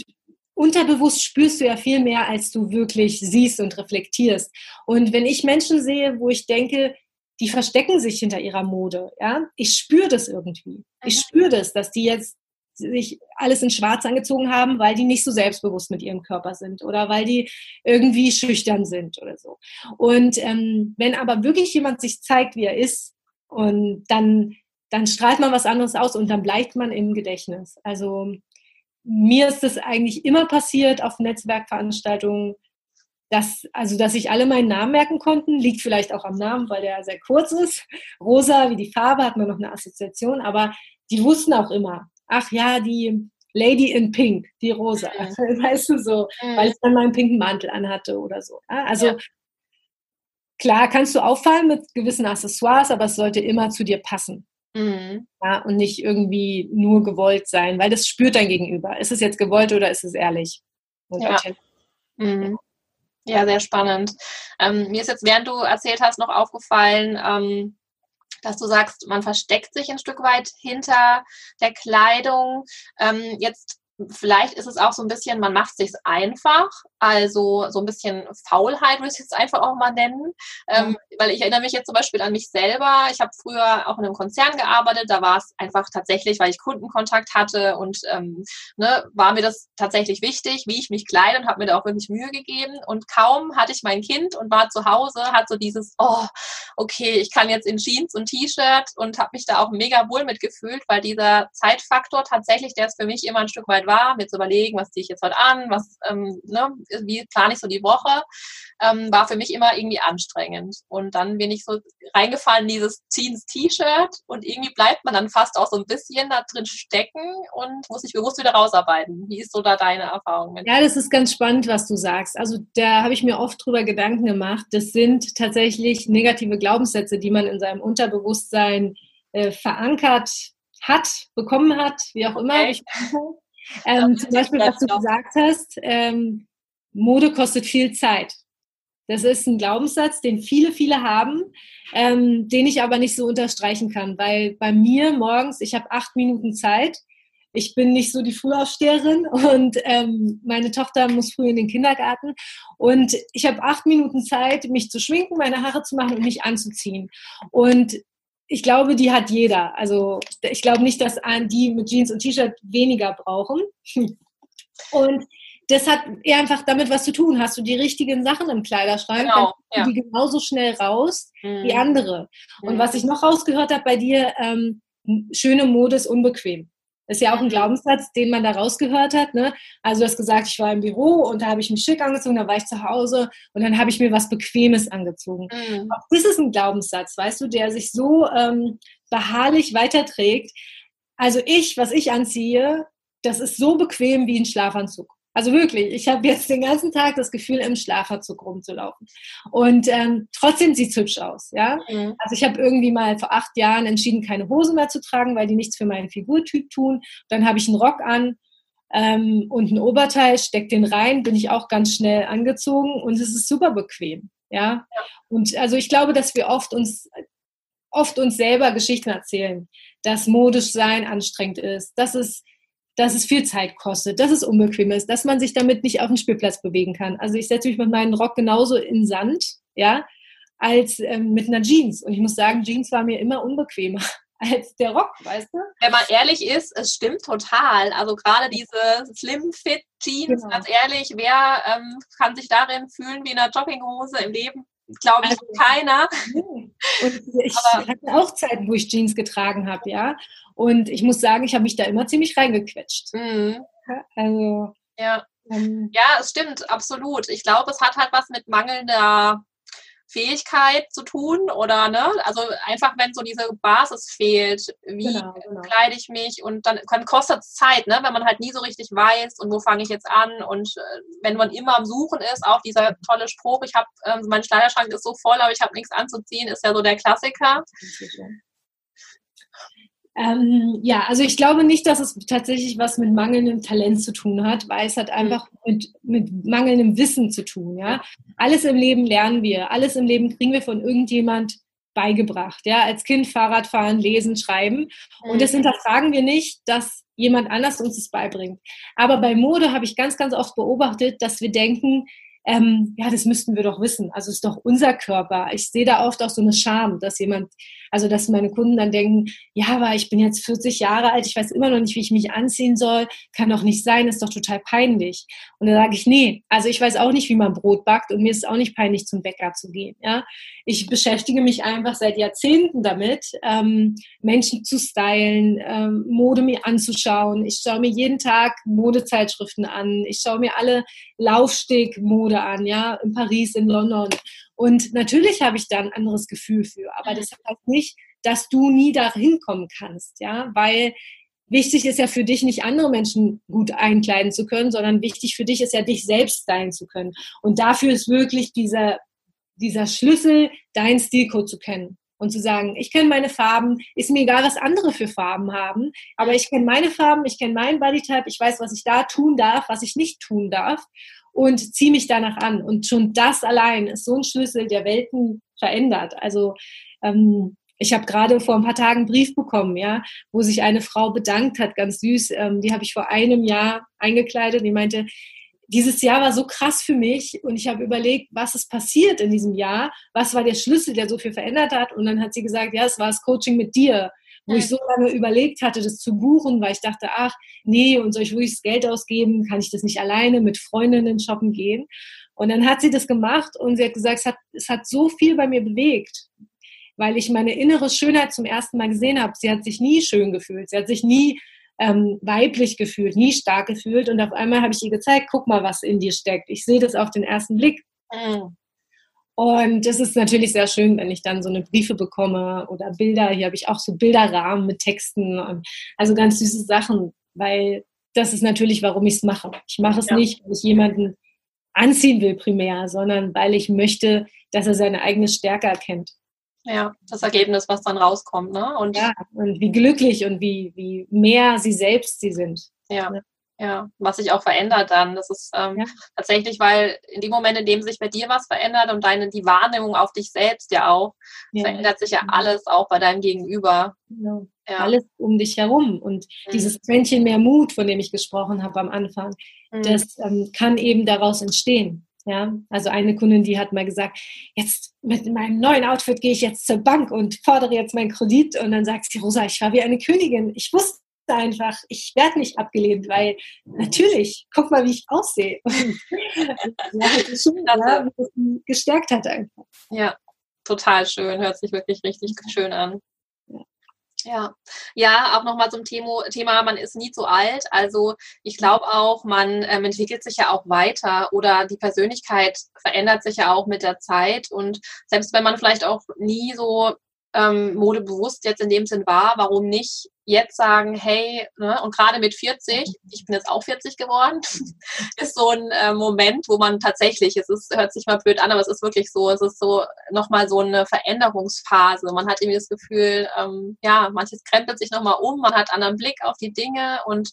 unterbewusst spürst du ja viel mehr, als du wirklich siehst und reflektierst. Und wenn ich Menschen sehe, wo ich denke, die verstecken sich hinter ihrer Mode, ja, ich spüre das irgendwie. Ich mhm. spüre das, dass die jetzt sich alles in Schwarz angezogen haben, weil die nicht so selbstbewusst mit ihrem Körper sind oder weil die irgendwie schüchtern sind oder so. Und ähm, wenn aber wirklich jemand sich zeigt, wie er ist, und dann, dann strahlt man was anderes aus und dann bleibt man im Gedächtnis. Also mir ist es eigentlich immer passiert auf Netzwerkveranstaltungen, dass, also, dass sich alle meinen Namen merken konnten, liegt vielleicht auch am Namen, weil der sehr kurz ist. Rosa, wie die Farbe, hat man noch eine Assoziation, aber die wussten auch immer, ach ja, die Lady in Pink, die Rosa, mhm. weißt du so, mhm. weil ich dann meinen pinken Mantel anhatte oder so. Also ja. klar kannst du auffallen mit gewissen Accessoires, aber es sollte immer zu dir passen. Mhm. Ja, und nicht irgendwie nur gewollt sein, weil das spürt dein Gegenüber. Ist es jetzt gewollt oder ist es ehrlich?
ja. Mhm. ja, sehr spannend. Ähm, mir ist jetzt, während du erzählt hast, noch aufgefallen, ähm, dass du sagst, man versteckt sich ein Stück weit hinter der Kleidung. Ähm, jetzt vielleicht ist es auch so ein bisschen, man macht sich einfach, also so ein bisschen Faulheit würde ich es jetzt einfach auch mal nennen, ähm, weil ich erinnere mich jetzt zum Beispiel an mich selber. Ich habe früher auch in einem Konzern gearbeitet, da war es einfach tatsächlich, weil ich Kundenkontakt hatte und ähm, ne, war mir das tatsächlich wichtig, wie ich mich kleide und habe mir da auch wirklich Mühe gegeben. Und kaum hatte ich mein Kind und war zu Hause, hat so dieses, oh, okay, ich kann jetzt in Jeans und T-Shirt und habe mich da auch mega wohl mitgefühlt, weil dieser Zeitfaktor tatsächlich, der ist für mich immer ein Stück weit war, mir zu überlegen, was ziehe ich jetzt heute an, was, ähm, ne, wie plane ich so die Woche, ähm, war für mich immer irgendwie anstrengend. Und dann bin ich so reingefallen in dieses Jeans-T-Shirt und irgendwie bleibt man dann fast auch so ein bisschen da drin stecken und muss sich bewusst wieder rausarbeiten. Wie ist so da deine Erfahrung?
Mit? Ja, das ist ganz spannend, was du sagst. Also da habe ich mir oft drüber Gedanken gemacht. Das sind tatsächlich negative Glaubenssätze, die man in seinem Unterbewusstsein äh, verankert hat, bekommen hat, wie auch immer. Okay. Ähm, zum Beispiel, was du gesagt hast, ähm, Mode kostet viel Zeit. Das ist ein Glaubenssatz, den viele, viele haben, ähm, den ich aber nicht so unterstreichen kann, weil bei mir morgens, ich habe acht Minuten Zeit. Ich bin nicht so die Frühaufsteherin und ähm, meine Tochter muss früh in den Kindergarten und ich habe acht Minuten Zeit, mich zu schminken, meine Haare zu machen und mich anzuziehen. Und ich glaube, die hat jeder. Also ich glaube nicht, dass die mit Jeans und T-Shirt weniger brauchen. Und das hat eher einfach damit was zu tun. Hast du die richtigen Sachen im Kleiderschrank, genau, dann ja. die genauso schnell raus mhm. wie andere. Und mhm. was ich noch rausgehört habe bei dir, ähm, schöne Mode ist unbequem. Das ist ja auch ein Glaubenssatz, den man da rausgehört hat. Ne? Also du hast gesagt, ich war im Büro und da habe ich mich schick angezogen, da war ich zu Hause und dann habe ich mir was Bequemes angezogen. Mhm. Auch das ist ein Glaubenssatz, weißt du, der sich so ähm, beharrlich weiterträgt. Also ich, was ich anziehe, das ist so bequem wie ein Schlafanzug. Also wirklich, ich habe jetzt den ganzen Tag das Gefühl, im Schlafanzug rumzulaufen. Und ähm, trotzdem sieht es hübsch aus. Ja? Mhm. Also ich habe irgendwie mal vor acht Jahren entschieden, keine Hosen mehr zu tragen, weil die nichts für meinen Figurtyp tun. Dann habe ich einen Rock an ähm, und ein Oberteil, steck den rein, bin ich auch ganz schnell angezogen und es ist super bequem. Ja? ja. Und also ich glaube, dass wir oft uns oft uns selber Geschichten erzählen, dass modisch sein anstrengend ist, dass es dass es viel Zeit kostet, dass es unbequem ist, dass man sich damit nicht auf dem Spielplatz bewegen kann. Also ich setze mich mit meinem Rock genauso in Sand, ja, als ähm, mit einer Jeans. Und ich muss sagen, Jeans war mir immer unbequemer als der Rock, weißt du?
Wenn man ehrlich ist, es stimmt total. Also gerade diese Slim Fit Jeans, genau. ganz ehrlich, wer ähm, kann sich darin fühlen wie in einer Jogginghose im Leben? Glaube ich, also, keiner.
Und ich Aber, hatte auch Zeiten, wo ich Jeans getragen habe, ja. Und ich muss sagen, ich habe mich da immer ziemlich reingequetscht. Mhm.
Also. Ja. Ähm, ja, es stimmt, absolut. Ich glaube, es hat halt was mit mangelnder Fähigkeit zu tun oder ne, also einfach wenn so diese Basis fehlt, wie genau, genau. kleide ich mich und dann, dann kostet es Zeit, ne, wenn man halt nie so richtig weiß und wo fange ich jetzt an und äh, wenn man immer am Suchen ist, auch dieser tolle Spruch, ich habe ähm, mein Kleiderschrank ist so voll, aber ich habe nichts anzuziehen, ist ja so der Klassiker.
Ähm, ja, also ich glaube nicht, dass es tatsächlich was mit mangelndem Talent zu tun hat, weil es hat mhm. einfach mit, mit mangelndem Wissen zu tun. Ja, alles im Leben lernen wir, alles im Leben kriegen wir von irgendjemand beigebracht. Ja, als Kind Fahrrad fahren, lesen, schreiben. Und das mhm. hinterfragen wir nicht, dass jemand anders uns das beibringt. Aber bei Mode habe ich ganz, ganz oft beobachtet, dass wir denken, ähm, ja, das müssten wir doch wissen. Also es ist doch unser Körper. Ich sehe da oft auch so eine Scham, dass jemand, also dass meine Kunden dann denken, ja, aber ich bin jetzt 40 Jahre alt, ich weiß immer noch nicht, wie ich mich anziehen soll, kann doch nicht sein, ist doch total peinlich. Und dann sage ich, nee, also ich weiß auch nicht, wie man Brot backt und mir ist auch nicht peinlich, zum Bäcker zu gehen. Ja? Ich beschäftige mich einfach seit Jahrzehnten damit, ähm, Menschen zu stylen, ähm, Mode mir anzuschauen. Ich schaue mir jeden Tag Modezeitschriften an. Ich schaue mir alle Laufsteg-Mode an, ja, in Paris, in London. Und natürlich habe ich da ein anderes Gefühl für, aber das heißt nicht, dass du nie dahin kommen kannst, ja, weil wichtig ist ja für dich nicht andere Menschen gut einkleiden zu können, sondern wichtig für dich ist ja dich selbst sein zu können. Und dafür ist wirklich dieser, dieser Schlüssel, dein Stilcode zu kennen und zu sagen, ich kenne meine Farben, ist mir egal, was andere für Farben haben, aber ich kenne meine Farben, ich kenne meinen Bodytype, ich weiß, was ich da tun darf, was ich nicht tun darf und ziehe mich danach an. Und schon das allein ist so ein Schlüssel, der Welten verändert. Also ähm, ich habe gerade vor ein paar Tagen einen Brief bekommen, ja, wo sich eine Frau bedankt hat, ganz süß. Ähm, die habe ich vor einem Jahr eingekleidet. Die meinte, dieses Jahr war so krass für mich und ich habe überlegt, was ist passiert in diesem Jahr, was war der Schlüssel, der so viel verändert hat. Und dann hat sie gesagt, ja, es war das Coaching mit dir, wo ich so lange überlegt hatte, das zu buchen, weil ich dachte, ach, nee, und soll ich wirklich das Geld ausgeben? Kann ich das nicht alleine mit Freundinnen shoppen gehen? Und dann hat sie das gemacht und sie hat gesagt, es hat, es hat so viel bei mir bewegt, weil ich meine innere Schönheit zum ersten Mal gesehen habe. Sie hat sich nie schön gefühlt, sie hat sich nie ähm, weiblich gefühlt, nie stark gefühlt. Und auf einmal habe ich ihr gezeigt, guck mal, was in dir steckt. Ich sehe das auf den ersten Blick. Mhm. Und es ist natürlich sehr schön, wenn ich dann so eine Briefe bekomme oder Bilder. Hier habe ich auch so Bilderrahmen mit Texten und also ganz süße Sachen, weil das ist natürlich, warum ich es mache. Ich mache es ja. nicht, weil ich jemanden anziehen will primär, sondern weil ich möchte, dass er seine eigene Stärke erkennt.
Ja, das Ergebnis, was dann rauskommt, ne?
Und ja, und wie glücklich und wie, wie mehr sie selbst sie sind.
Ja. Ne? Ja, was sich auch verändert dann. Das ist ähm, ja. tatsächlich, weil in dem Moment, in dem sich bei dir was verändert und deine die Wahrnehmung auf dich selbst ja auch, ja. verändert sich ja alles auch bei deinem Gegenüber.
Genau. Ja. Alles um dich herum. Und mhm. dieses Quäntchen mehr Mut, von dem ich gesprochen habe am Anfang, mhm. das ähm, kann eben daraus entstehen. Ja, also eine Kundin, die hat mal gesagt, jetzt mit meinem neuen Outfit gehe ich jetzt zur Bank und fordere jetzt meinen Kredit. Und dann sagt sie, Rosa, ich war wie eine Königin. Ich wusste einfach, ich werde nicht abgelehnt, weil natürlich, guck mal, wie ich aussehe. ja, das schön, ja, gestärkt hat einfach.
Ja, total schön. Hört sich wirklich richtig schön an. Ja, ja, auch nochmal zum Thema, Thema, man ist nie zu alt. Also ich glaube auch, man ähm, entwickelt sich ja auch weiter oder die Persönlichkeit verändert sich ja auch mit der Zeit. Und selbst wenn man vielleicht auch nie so ähm, modebewusst jetzt in dem Sinn war, warum nicht jetzt sagen, hey, ne, und gerade mit 40, ich bin jetzt auch 40 geworden, ist so ein äh, Moment, wo man tatsächlich, es ist, hört sich mal blöd an, aber es ist wirklich so, es ist so nochmal so eine Veränderungsphase. Man hat irgendwie das Gefühl, ähm, ja, manches krempelt sich nochmal um, man hat einen anderen Blick auf die Dinge und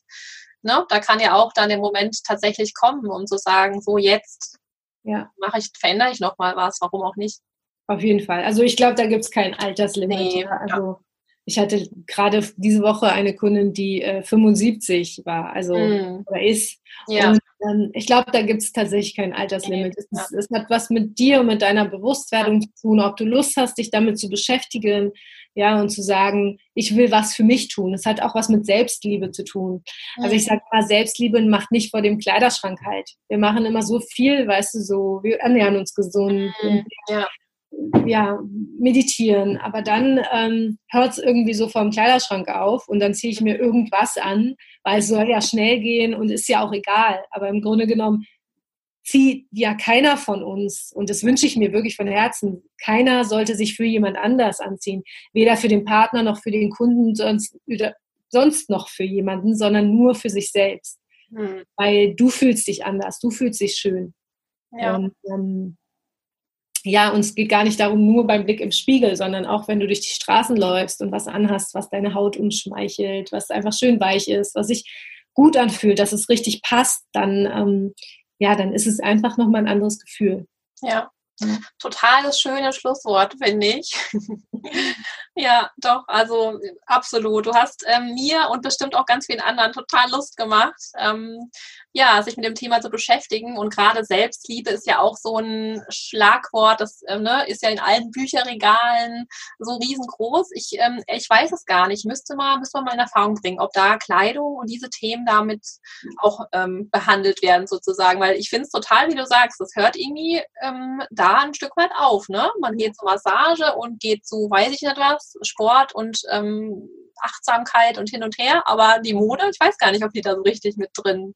ne, da kann ja auch dann der Moment tatsächlich kommen, um zu sagen, so jetzt ja. mache ich, verändere ich nochmal was, warum auch nicht.
Auf jeden Fall. Also ich glaube, da gibt es kein Alterslimit. Nee, also ja. ich hatte gerade diese Woche eine Kundin, die äh, 75 war, also mm. oder ist. Ja. Und ähm, ich glaube, da gibt es tatsächlich kein Alterslimit. Nee, es, ja. es, hat was mit dir und mit deiner Bewusstwerdung zu tun, ob du Lust hast, dich damit zu beschäftigen, ja, und zu sagen, ich will was für mich tun. Es hat auch was mit Selbstliebe zu tun. Mhm. Also ich sage mal, Selbstliebe macht nicht vor dem Kleiderschrank halt. Wir machen immer so viel, weißt du, so, wir ernähren uns gesund. Mhm. Ja ja, meditieren. Aber dann ähm, hört es irgendwie so vom Kleiderschrank auf und dann ziehe ich mir irgendwas an, weil es soll ja schnell gehen und ist ja auch egal. Aber im Grunde genommen zieht ja keiner von uns, und das wünsche ich mir wirklich von Herzen, keiner sollte sich für jemand anders anziehen. Weder für den Partner noch für den Kunden, sonst, sonst noch für jemanden, sondern nur für sich selbst. Hm. Weil du fühlst dich anders, du fühlst dich schön. Ja. Und, ähm, ja, uns geht gar nicht darum, nur beim Blick im Spiegel, sondern auch wenn du durch die Straßen läufst und was anhast, was deine Haut umschmeichelt, was einfach schön weich ist, was sich gut anfühlt, dass es richtig passt, dann, ähm, ja, dann ist es einfach nochmal ein anderes Gefühl.
Ja, Total das schöne Schlusswort, finde ich. ja, doch, also absolut. Du hast ähm, mir und bestimmt auch ganz vielen anderen total Lust gemacht, ähm, ja, sich mit dem Thema zu beschäftigen. Und gerade Selbstliebe ist ja auch so ein Schlagwort, das ähm, ne, ist ja in allen Bücherregalen so riesengroß. Ich, ähm, ich weiß es gar nicht. Müsste mal, müsste man mal in Erfahrung bringen, ob da Kleidung und diese Themen damit auch ähm, behandelt werden, sozusagen. Weil ich finde es total, wie du sagst, das hört irgendwie ähm, da ein Stück weit auf. Ne? Man geht zur Massage und geht zu, weiß ich nicht was, Sport und ähm, Achtsamkeit und hin und her, aber die Mode, ich weiß gar nicht, ob die da so richtig mit drin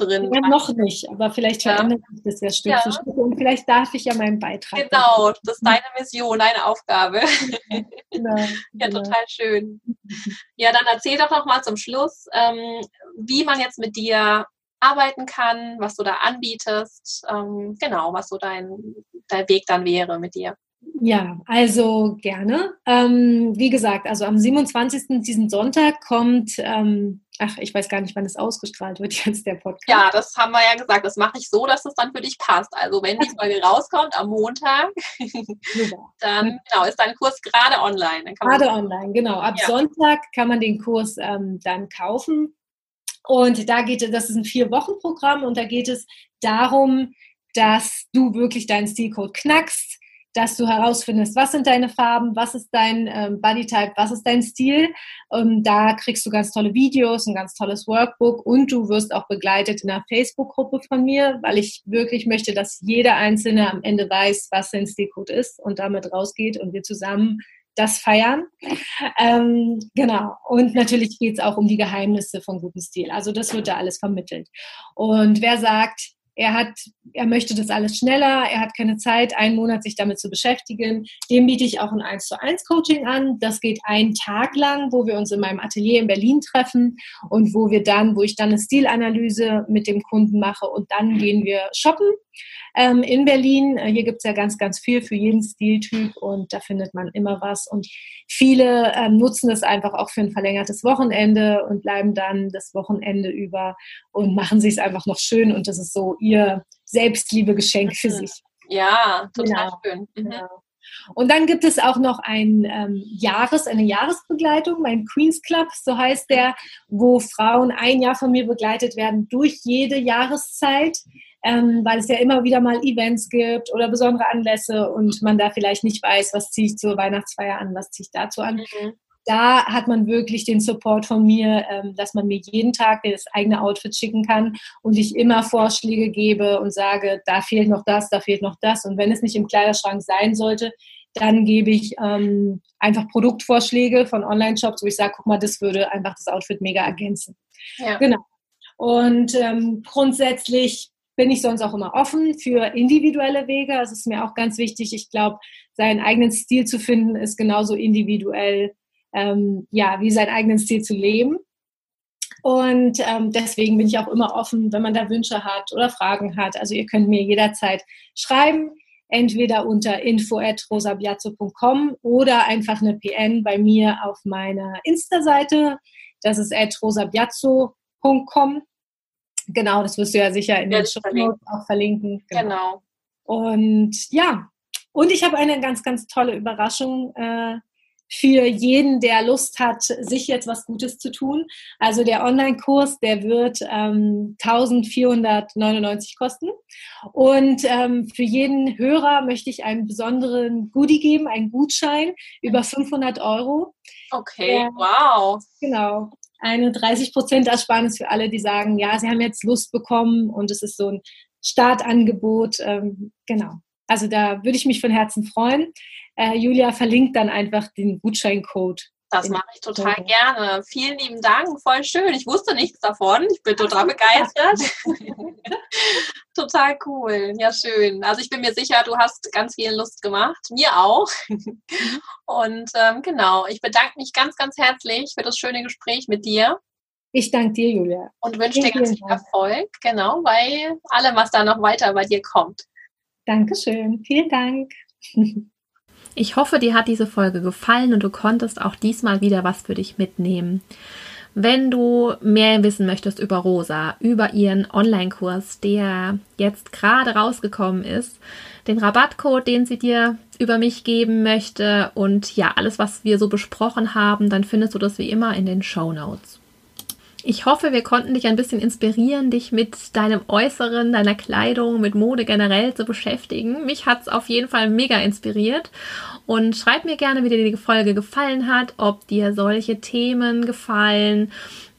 drin.
Ja, noch nicht, aber vielleicht verändert sich das ja Stück ja. für Stück und vielleicht darf ich ja meinen Beitrag.
Genau, das ist deine Mission, deine Aufgabe. Genau, ja, genau. total schön. Ja, dann erzähl doch noch mal zum Schluss, ähm, wie man jetzt mit dir arbeiten kann, was du da anbietest, ähm, genau, was so dein, dein Weg dann wäre mit dir.
Ja, also gerne. Ähm, wie gesagt, also am 27. diesen Sonntag kommt, ähm, ach, ich weiß gar nicht, wann es ausgestrahlt wird jetzt der Podcast.
Ja, das haben wir ja gesagt. Das mache ich so, dass es dann für dich passt. Also wenn die Folge rauskommt am Montag, dann genau, ist dein Kurs gerade online.
Gerade online, genau. Ab ja. Sonntag kann man den Kurs ähm, dann kaufen. Und da geht es, das ist ein Vier-Wochen-Programm und da geht es darum, dass du wirklich deinen Stilcode knackst dass du herausfindest, was sind deine Farben, was ist dein ähm, Bodytype, was ist dein Stil. Und da kriegst du ganz tolle Videos, ein ganz tolles Workbook und du wirst auch begleitet in einer Facebook-Gruppe von mir, weil ich wirklich möchte, dass jeder Einzelne am Ende weiß, was sein Stilcode ist und damit rausgeht und wir zusammen das feiern. Ähm, genau. Und natürlich geht es auch um die Geheimnisse von gutem Stil. Also das wird da alles vermittelt. Und wer sagt, er hat, er möchte das alles schneller, er hat keine Zeit, einen Monat sich damit zu beschäftigen. Dem biete ich auch ein 1 zu 1 Coaching an. Das geht einen Tag lang, wo wir uns in meinem Atelier in Berlin treffen und wo wir dann, wo ich dann eine Stilanalyse mit dem Kunden mache und dann gehen wir shoppen ähm, in Berlin. Äh, hier gibt es ja ganz, ganz viel für jeden Stiltyp und da findet man immer was. Und viele ähm, nutzen es einfach auch für ein verlängertes Wochenende und bleiben dann das Wochenende über und machen sich es einfach noch schön. Und das ist so ihr Selbstliebe-Geschenk für sich.
Ja, total genau. schön. Mhm.
Genau. Und dann gibt es auch noch ein ähm, Jahres, eine Jahresbegleitung, mein Queens Club, so heißt der, wo Frauen ein Jahr von mir begleitet werden durch jede Jahreszeit ähm, weil es ja immer wieder mal Events gibt oder besondere Anlässe und man da vielleicht nicht weiß, was ziehe ich zur Weihnachtsfeier an, was ziehe ich dazu an. Mhm. Da hat man wirklich den Support von mir, ähm, dass man mir jeden Tag das eigene Outfit schicken kann und ich immer Vorschläge gebe und sage, da fehlt noch das, da fehlt noch das. Und wenn es nicht im Kleiderschrank sein sollte, dann gebe ich ähm, einfach Produktvorschläge von Online-Shops, wo ich sage, guck mal, das würde einfach das Outfit mega ergänzen. Ja. Genau. Und ähm, grundsätzlich bin ich sonst auch immer offen für individuelle Wege. Das ist mir auch ganz wichtig. Ich glaube, seinen eigenen Stil zu finden, ist genauso individuell, ähm, ja, wie seinen eigenen Stil zu leben. Und ähm, deswegen bin ich auch immer offen, wenn man da Wünsche hat oder Fragen hat. Also ihr könnt mir jederzeit schreiben, entweder unter info@rosabiazzo.com oder einfach eine PN bei mir auf meiner Insta-Seite. Das ist rosabiazzo.com. Genau, das wirst du ja sicher in ja, den Show auch verlinken.
Genau. genau.
Und ja, und ich habe eine ganz, ganz tolle Überraschung äh, für jeden, der Lust hat, sich jetzt was Gutes zu tun. Also der Online-Kurs, der wird ähm, 1499 kosten. Und ähm, für jeden Hörer möchte ich einen besonderen Goodie geben, einen Gutschein über 500 Euro.
Okay, äh, wow.
Genau eine 30% Ersparnis für alle, die sagen, ja, sie haben jetzt Lust bekommen und es ist so ein Startangebot. Ähm, genau. Also da würde ich mich von Herzen freuen. Äh, Julia verlinkt dann einfach den Gutscheincode
das mache ich total gerne. Vielen lieben Dank, voll schön. Ich wusste nichts davon. Ich bin total begeistert. total cool. Ja, schön. Also ich bin mir sicher, du hast ganz viel Lust gemacht. Mir auch. Und ähm, genau, ich bedanke mich ganz, ganz herzlich für das schöne Gespräch mit dir.
Ich danke dir, Julia.
Und wünsche dir ganz viel Erfolg, genau, bei allem, was da noch weiter bei dir kommt.
Dankeschön. Vielen Dank.
Ich hoffe, dir hat diese Folge gefallen und du konntest auch diesmal wieder was für dich mitnehmen. Wenn du mehr wissen möchtest über Rosa, über ihren Online-Kurs, der jetzt gerade rausgekommen ist, den Rabattcode, den sie dir über mich geben möchte und ja, alles, was wir so besprochen haben, dann findest du das wie immer in den Show Notes. Ich hoffe, wir konnten dich ein bisschen inspirieren, dich mit deinem Äußeren, deiner Kleidung, mit Mode generell zu beschäftigen. Mich hat es auf jeden Fall mega inspiriert. Und schreib mir gerne, wie dir die Folge gefallen hat, ob dir solche Themen gefallen,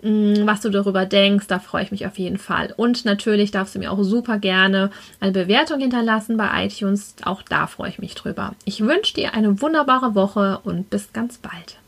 mm, was du darüber denkst. Da freue ich mich auf jeden Fall. Und natürlich darfst du mir auch super gerne eine Bewertung hinterlassen bei iTunes. Auch da freue ich mich drüber. Ich wünsche dir eine wunderbare Woche und bis ganz bald.